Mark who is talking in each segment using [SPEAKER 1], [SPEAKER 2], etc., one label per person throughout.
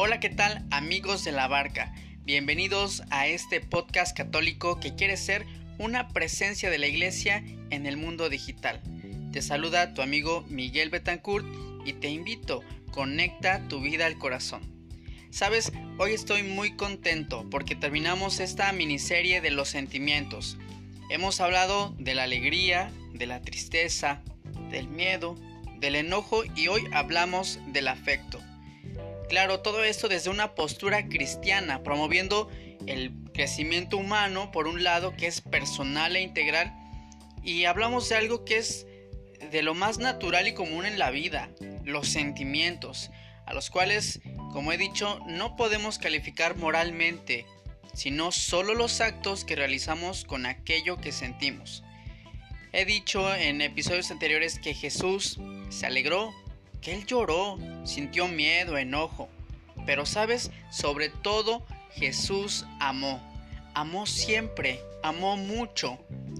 [SPEAKER 1] Hola, ¿qué tal amigos de la barca? Bienvenidos a este podcast católico que quiere ser una presencia de la iglesia en el mundo digital. Te saluda tu amigo Miguel Betancourt y te invito, conecta tu vida al corazón. Sabes, hoy estoy muy contento porque terminamos esta miniserie de los sentimientos. Hemos hablado de la alegría, de la tristeza, del miedo, del enojo y hoy hablamos del afecto. Claro, todo esto desde una postura cristiana, promoviendo el crecimiento humano, por un lado, que es personal e integral, y hablamos de algo que es de lo más natural y común en la vida, los sentimientos, a los cuales, como he dicho, no podemos calificar moralmente, sino solo los actos que realizamos con aquello que sentimos. He dicho en episodios anteriores que Jesús se alegró que él lloró, sintió miedo, enojo. Pero sabes, sobre todo Jesús amó. Amó siempre, amó mucho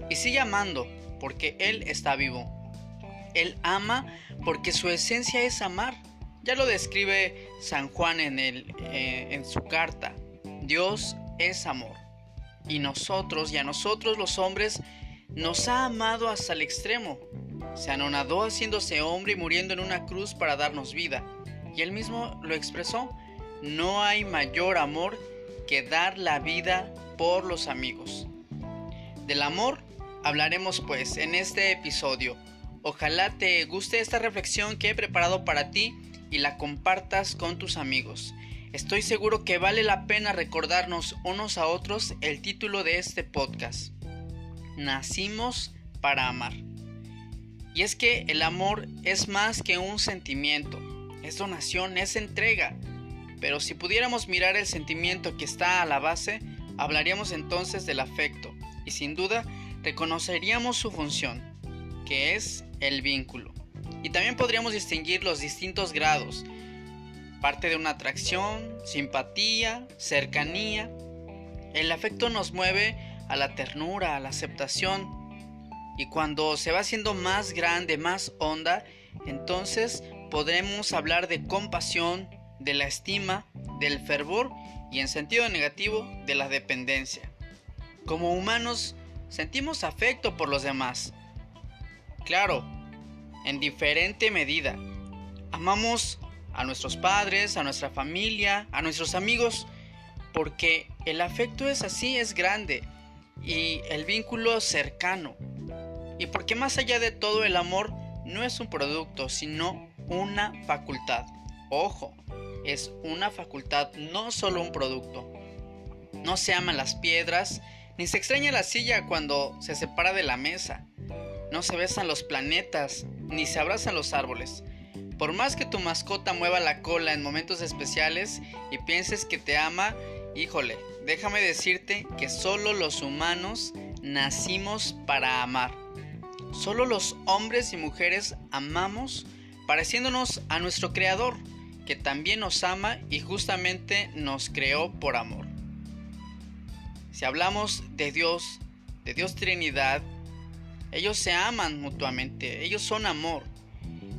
[SPEAKER 1] y sigue amando porque Él está vivo. Él ama porque su esencia es amar. Ya lo describe San Juan en, el, eh, en su carta. Dios es amor. Y nosotros y a nosotros los hombres nos ha amado hasta el extremo se anonadó haciéndose hombre y muriendo en una cruz para darnos vida. Y él mismo lo expresó, no hay mayor amor que dar la vida por los amigos. Del amor hablaremos pues en este episodio. Ojalá te guste esta reflexión que he preparado para ti y la compartas con tus amigos. Estoy seguro que vale la pena recordarnos unos a otros el título de este podcast. Nacimos para amar. Y es que el amor es más que un sentimiento, es donación, es entrega. Pero si pudiéramos mirar el sentimiento que está a la base, hablaríamos entonces del afecto y sin duda reconoceríamos su función, que es el vínculo. Y también podríamos distinguir los distintos grados, parte de una atracción, simpatía, cercanía. El afecto nos mueve a la ternura, a la aceptación, y cuando se va haciendo más grande, más honda, entonces podremos hablar de compasión, de la estima, del fervor y en sentido negativo de la dependencia. Como humanos sentimos afecto por los demás. Claro, en diferente medida. Amamos a nuestros padres, a nuestra familia, a nuestros amigos, porque el afecto es así, es grande y el vínculo cercano y porque más allá de todo el amor no es un producto, sino una facultad. Ojo, es una facultad, no solo un producto. No se aman las piedras, ni se extraña la silla cuando se separa de la mesa. No se besan los planetas, ni se abrazan los árboles. Por más que tu mascota mueva la cola en momentos especiales y pienses que te ama, híjole, déjame decirte que solo los humanos nacimos para amar. Solo los hombres y mujeres amamos pareciéndonos a nuestro Creador, que también nos ama y justamente nos creó por amor. Si hablamos de Dios, de Dios Trinidad, ellos se aman mutuamente, ellos son amor.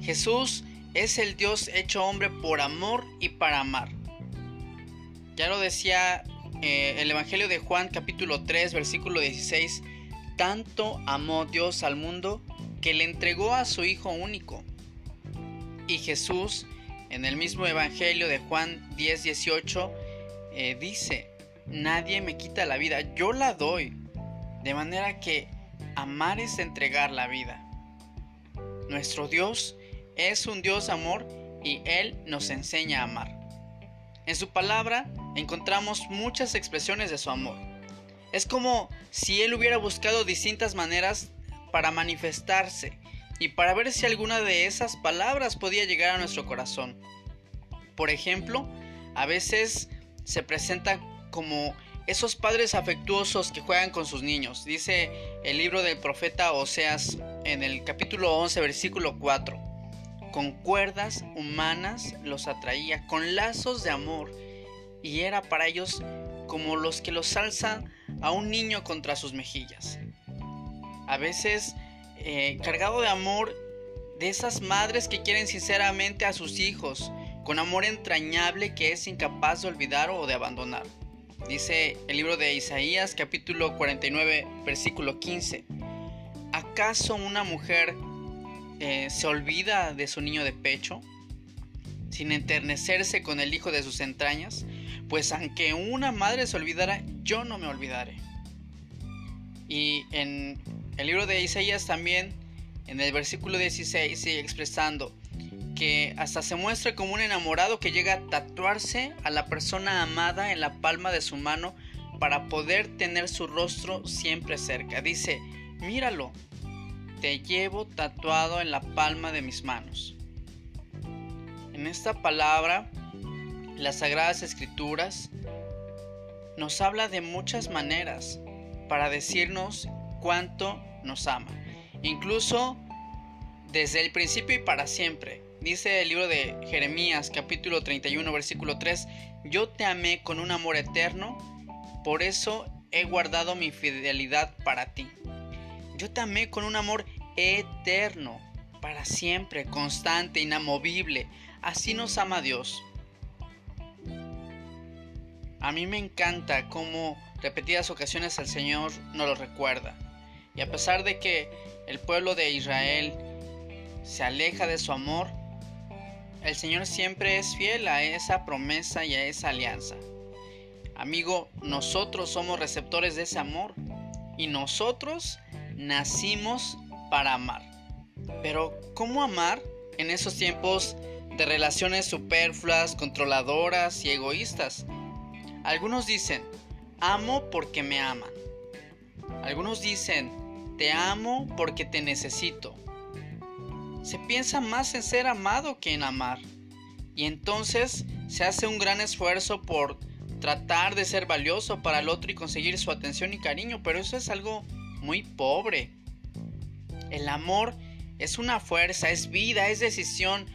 [SPEAKER 1] Jesús es el Dios hecho hombre por amor y para amar. Ya lo decía eh, el Evangelio de Juan capítulo 3 versículo 16 tanto amó Dios al mundo que le entregó a su Hijo único. Y Jesús, en el mismo Evangelio de Juan 10, 18, eh, dice, nadie me quita la vida, yo la doy. De manera que amar es entregar la vida. Nuestro Dios es un Dios amor y Él nos enseña a amar. En su palabra encontramos muchas expresiones de su amor. Es como si él hubiera buscado distintas maneras para manifestarse y para ver si alguna de esas palabras podía llegar a nuestro corazón. Por ejemplo, a veces se presenta como esos padres afectuosos que juegan con sus niños. Dice el libro del profeta Oseas en el capítulo 11, versículo 4. Con cuerdas humanas los atraía, con lazos de amor, y era para ellos como los que los alzan a un niño contra sus mejillas. A veces, eh, cargado de amor, de esas madres que quieren sinceramente a sus hijos, con amor entrañable que es incapaz de olvidar o de abandonar. Dice el libro de Isaías capítulo 49 versículo 15. ¿Acaso una mujer eh, se olvida de su niño de pecho sin enternecerse con el hijo de sus entrañas? Pues aunque una madre se olvidara, yo no me olvidaré. Y en el libro de Isaías también, en el versículo 16, sigue expresando, que hasta se muestra como un enamorado que llega a tatuarse a la persona amada en la palma de su mano para poder tener su rostro siempre cerca. Dice, míralo, te llevo tatuado en la palma de mis manos. En esta palabra, las Sagradas Escrituras nos habla de muchas maneras para decirnos cuánto nos ama. Incluso desde el principio y para siempre. Dice el libro de Jeremías capítulo 31 versículo 3, yo te amé con un amor eterno, por eso he guardado mi fidelidad para ti. Yo te amé con un amor eterno, para siempre, constante, inamovible. Así nos ama Dios. A mí me encanta cómo repetidas ocasiones el Señor nos lo recuerda. Y a pesar de que el pueblo de Israel se aleja de su amor, el Señor siempre es fiel a esa promesa y a esa alianza. Amigo, nosotros somos receptores de ese amor y nosotros nacimos para amar. Pero, ¿cómo amar en esos tiempos de relaciones superfluas, controladoras y egoístas? Algunos dicen, amo porque me aman. Algunos dicen, te amo porque te necesito se piensa más en ser amado que en amar. Y entonces se hace un gran esfuerzo por tratar de ser valioso para el otro y conseguir su atención y cariño, pero eso es algo muy pobre. El amor es una fuerza, es vida, es decisión,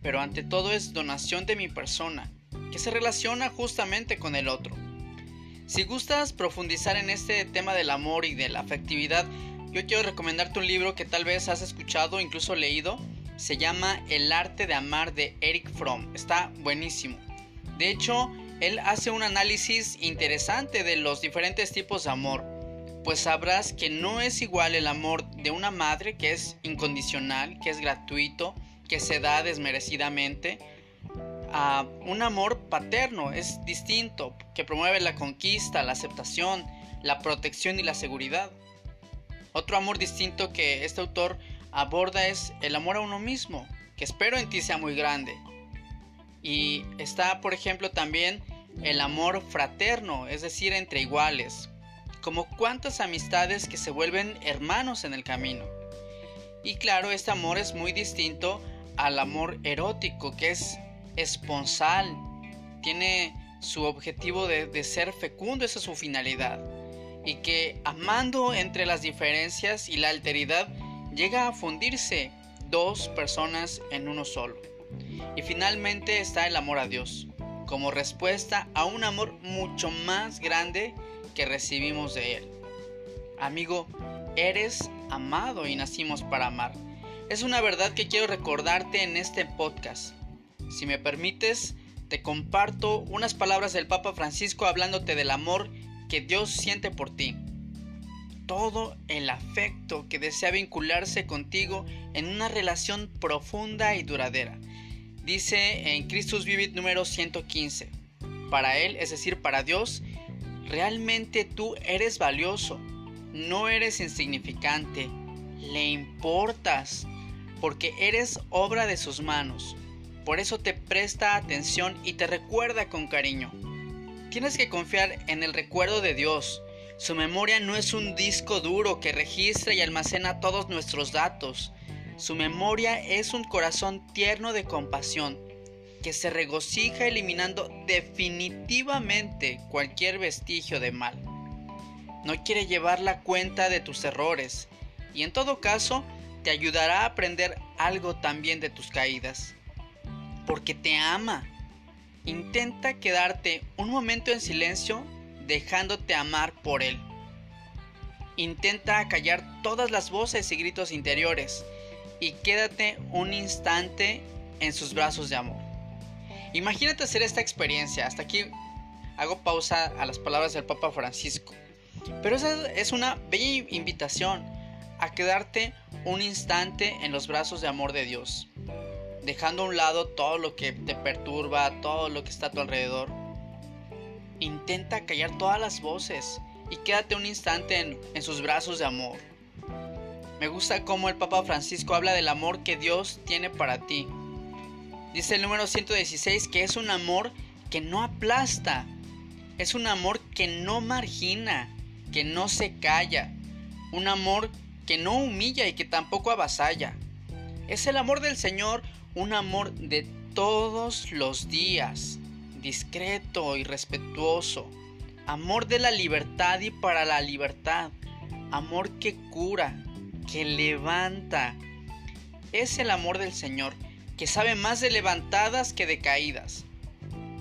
[SPEAKER 1] pero ante todo es donación de mi persona, que se relaciona justamente con el otro. Si gustas profundizar en este tema del amor y de la afectividad, yo quiero recomendarte un libro que tal vez has escuchado, incluso leído. Se llama El arte de amar de Eric Fromm. Está buenísimo. De hecho, él hace un análisis interesante de los diferentes tipos de amor. Pues sabrás que no es igual el amor de una madre que es incondicional, que es gratuito, que se da desmerecidamente, a un amor paterno, es distinto, que promueve la conquista, la aceptación, la protección y la seguridad. Otro amor distinto que este autor aborda es el amor a uno mismo, que espero en ti sea muy grande. Y está, por ejemplo, también el amor fraterno, es decir, entre iguales, como cuántas amistades que se vuelven hermanos en el camino. Y claro, este amor es muy distinto al amor erótico, que es esponsal, tiene su objetivo de, de ser fecundo, esa es su finalidad y que amando entre las diferencias y la alteridad llega a fundirse dos personas en uno solo. Y finalmente está el amor a Dios, como respuesta a un amor mucho más grande que recibimos de Él. Amigo, eres amado y nacimos para amar. Es una verdad que quiero recordarte en este podcast. Si me permites, te comparto unas palabras del Papa Francisco hablándote del amor que Dios siente por ti. Todo el afecto que desea vincularse contigo en una relación profunda y duradera. Dice en Christus Vivit número 115. Para Él, es decir, para Dios, realmente tú eres valioso, no eres insignificante, le importas, porque eres obra de sus manos. Por eso te presta atención y te recuerda con cariño. Tienes que confiar en el recuerdo de Dios. Su memoria no es un disco duro que registra y almacena todos nuestros datos. Su memoria es un corazón tierno de compasión. que se regocija eliminando definitivamente cualquier vestigio de mal. No quiere llevar la cuenta de tus errores y en todo caso te ayudará a aprender algo también de tus caídas. Porque te ama. Intenta quedarte un momento en silencio dejándote amar por él. Intenta callar todas las voces y gritos interiores y quédate un instante en sus brazos de amor. Imagínate hacer esta experiencia. Hasta aquí hago pausa a las palabras del Papa Francisco. Pero esa es una bella invitación a quedarte un instante en los brazos de amor de Dios, dejando a un lado todo lo que te perturba, todo lo que está a tu alrededor. Intenta callar todas las voces y quédate un instante en, en sus brazos de amor. Me gusta cómo el Papa Francisco habla del amor que Dios tiene para ti. Dice el número 116 que es un amor que no aplasta, es un amor que no margina, que no se calla, un amor que no humilla y que tampoco avasalla. Es el amor del Señor, un amor de todos los días, discreto y respetuoso, amor de la libertad y para la libertad, amor que cura, que levanta. Es el amor del Señor, que sabe más de levantadas que de caídas,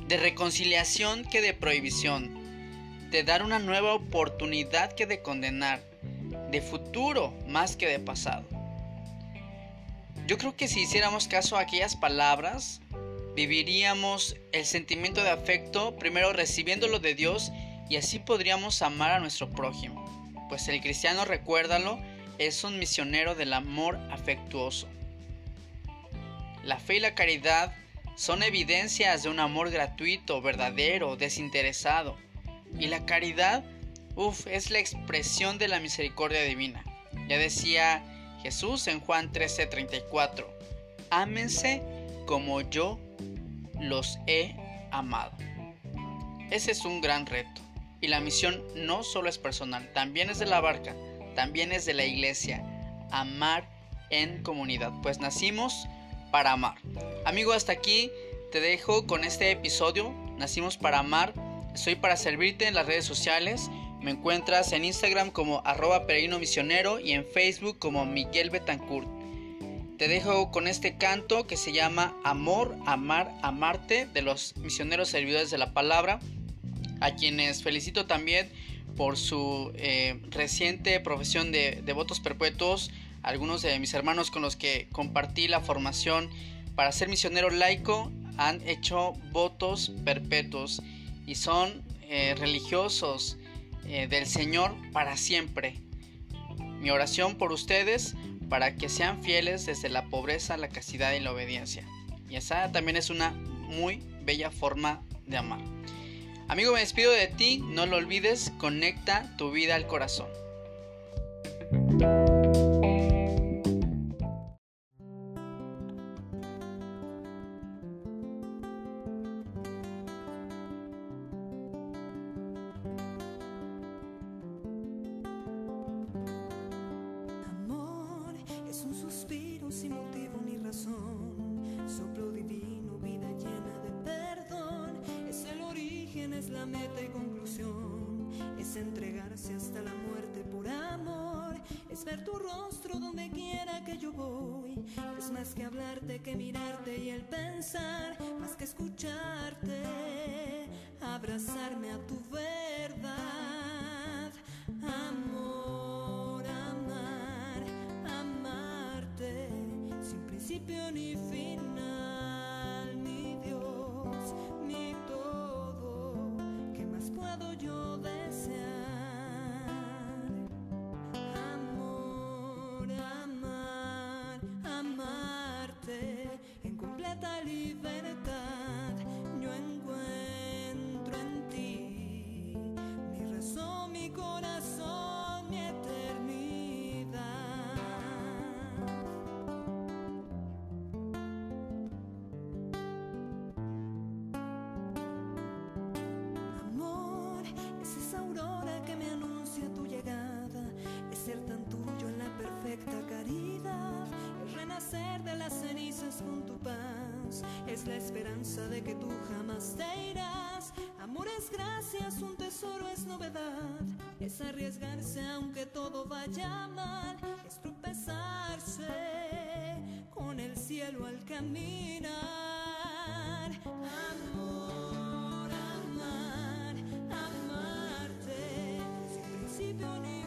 [SPEAKER 1] de reconciliación que de prohibición, de dar una nueva oportunidad que de condenar, de futuro más que de pasado. Yo creo que si hiciéramos caso a aquellas palabras, viviríamos el sentimiento de afecto primero recibiéndolo de Dios y así podríamos amar a nuestro prójimo. Pues el cristiano, recuérdalo, es un misionero del amor afectuoso. La fe y la caridad son evidencias de un amor gratuito, verdadero, desinteresado. Y la caridad, uff, es la expresión de la misericordia divina. Ya decía Jesús en Juan 13:34, ámense como yo los he amado. Ese es un gran reto. Y la misión no solo es personal, también es de la barca también es de la iglesia, amar en comunidad, pues nacimos para amar. Amigo, hasta aquí te dejo con este episodio, nacimos para amar, estoy para servirte en las redes sociales, me encuentras en Instagram como arroba peregrino misionero y en Facebook como Miguel Betancourt. Te dejo con este canto que se llama Amor, Amar, Amarte de los misioneros servidores de la palabra, a quienes felicito también por su eh, reciente profesión de, votos perpetuos. Algunos de mis hermanos con los que compartí la formación para ser misionero laico han hecho votos perpetuos y son eh, religiosos eh, del Señor para siempre. Mi oración por ustedes para que sean fieles desde la pobreza, la castidad y la obediencia. Y esa también es una muy bella forma de amar. Amigo, me despido de ti, no lo olvides, conecta tu vida al corazón.
[SPEAKER 2] Hasta la muerte por amor, es ver tu rostro donde quiera que yo voy, es más que hablarte que mirarte y el pensar, más que escucharte, abrazarme a tu verdad, amor, amar, amarte, sin principio ni final, la esperanza de que tú jamás te irás. Amor es gracias, un tesoro es novedad. Es arriesgarse aunque todo vaya mal. Es tropezarse con el cielo al caminar. Amor, amar, amarte. Sin principio ni